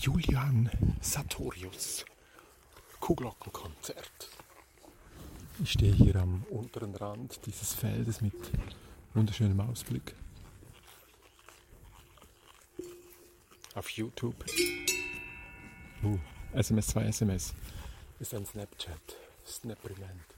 Julian Sartorius Kuhglockenkonzert. Ich stehe hier am unteren Rand dieses Feldes mit wunderschönem Ausblick. Auf YouTube. Uh, SMS 2 SMS ist ein Snapchat. Snapriment.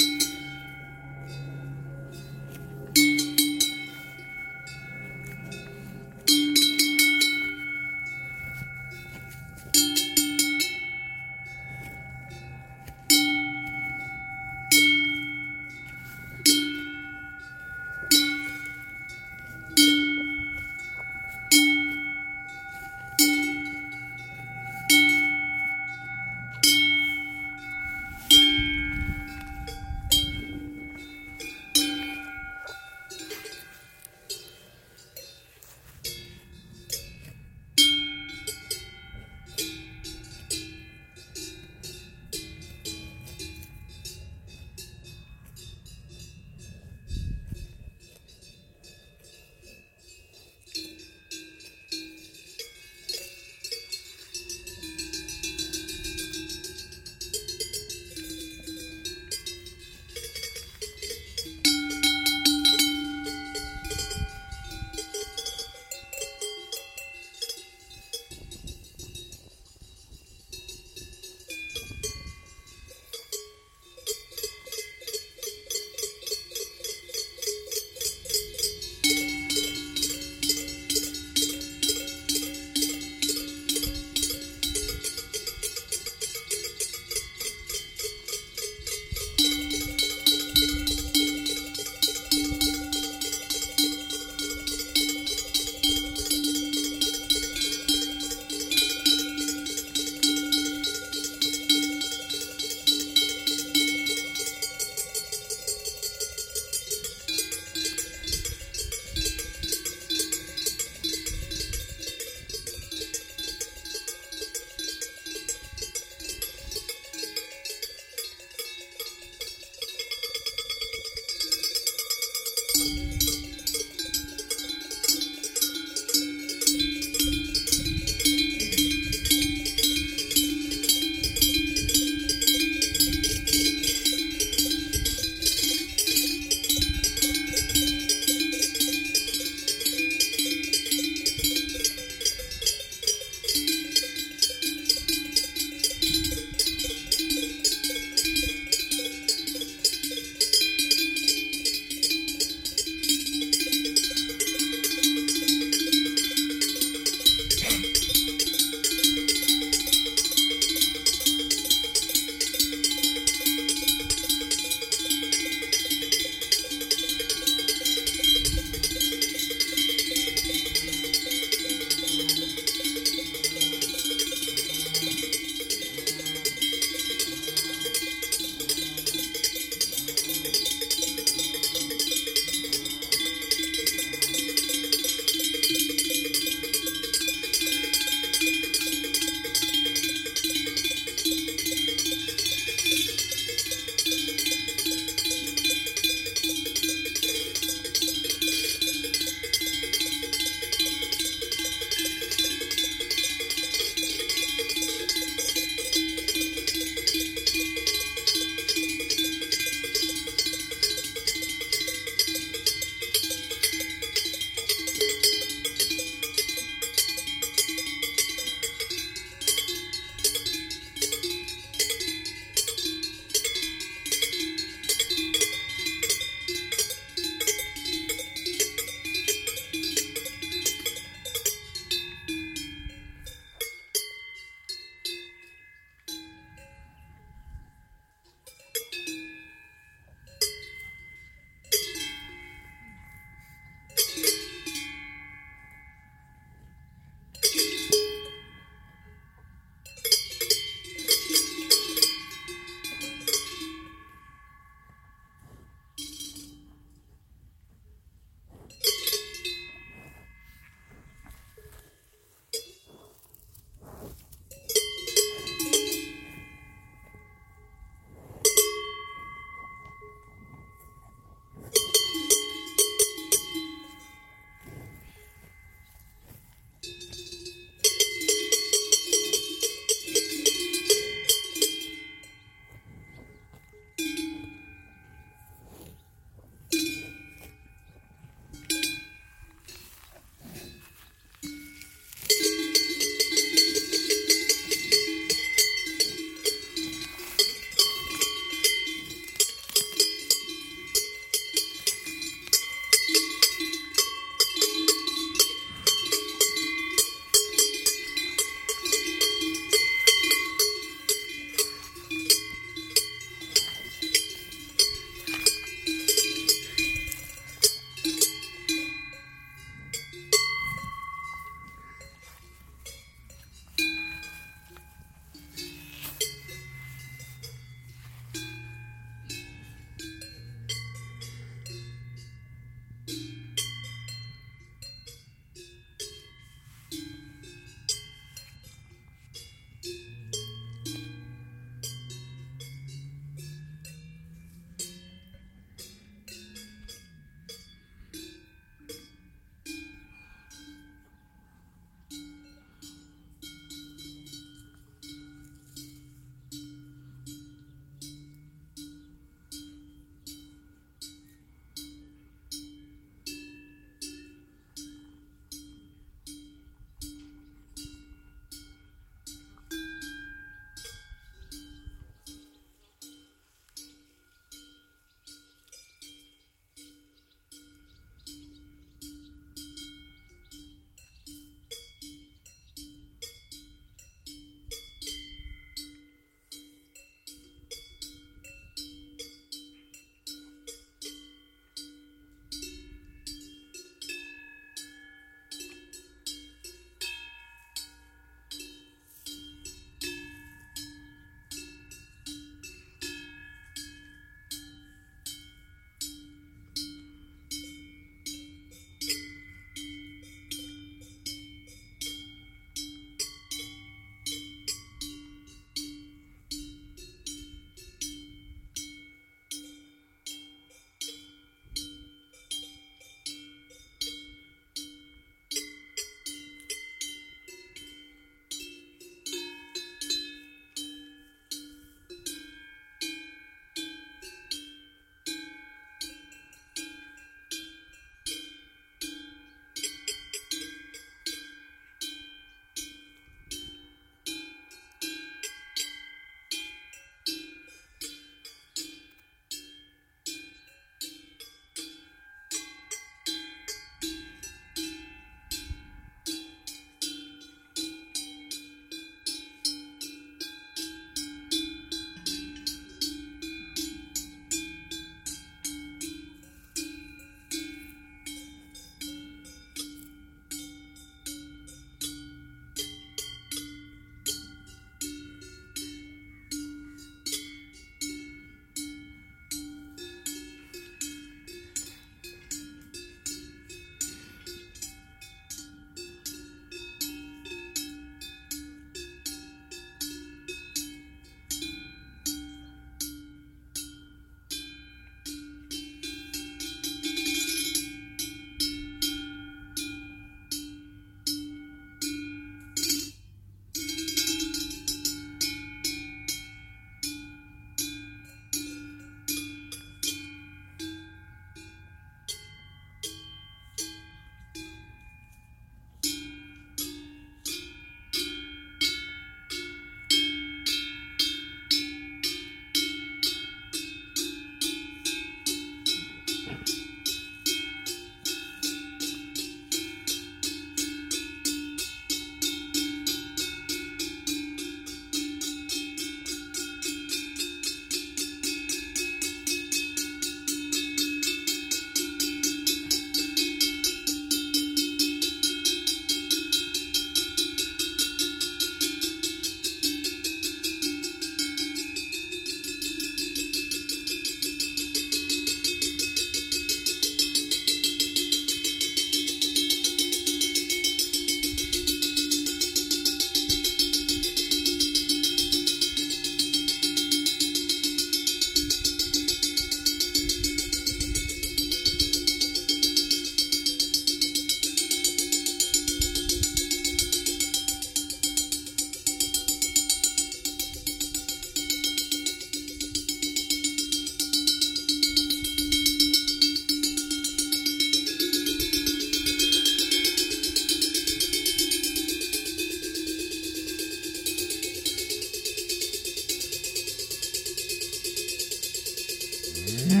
Julian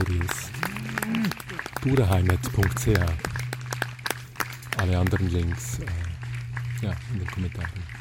Sartorius. Duraheimat.ch Alle anderen Links äh, ja, in den Kommentaren.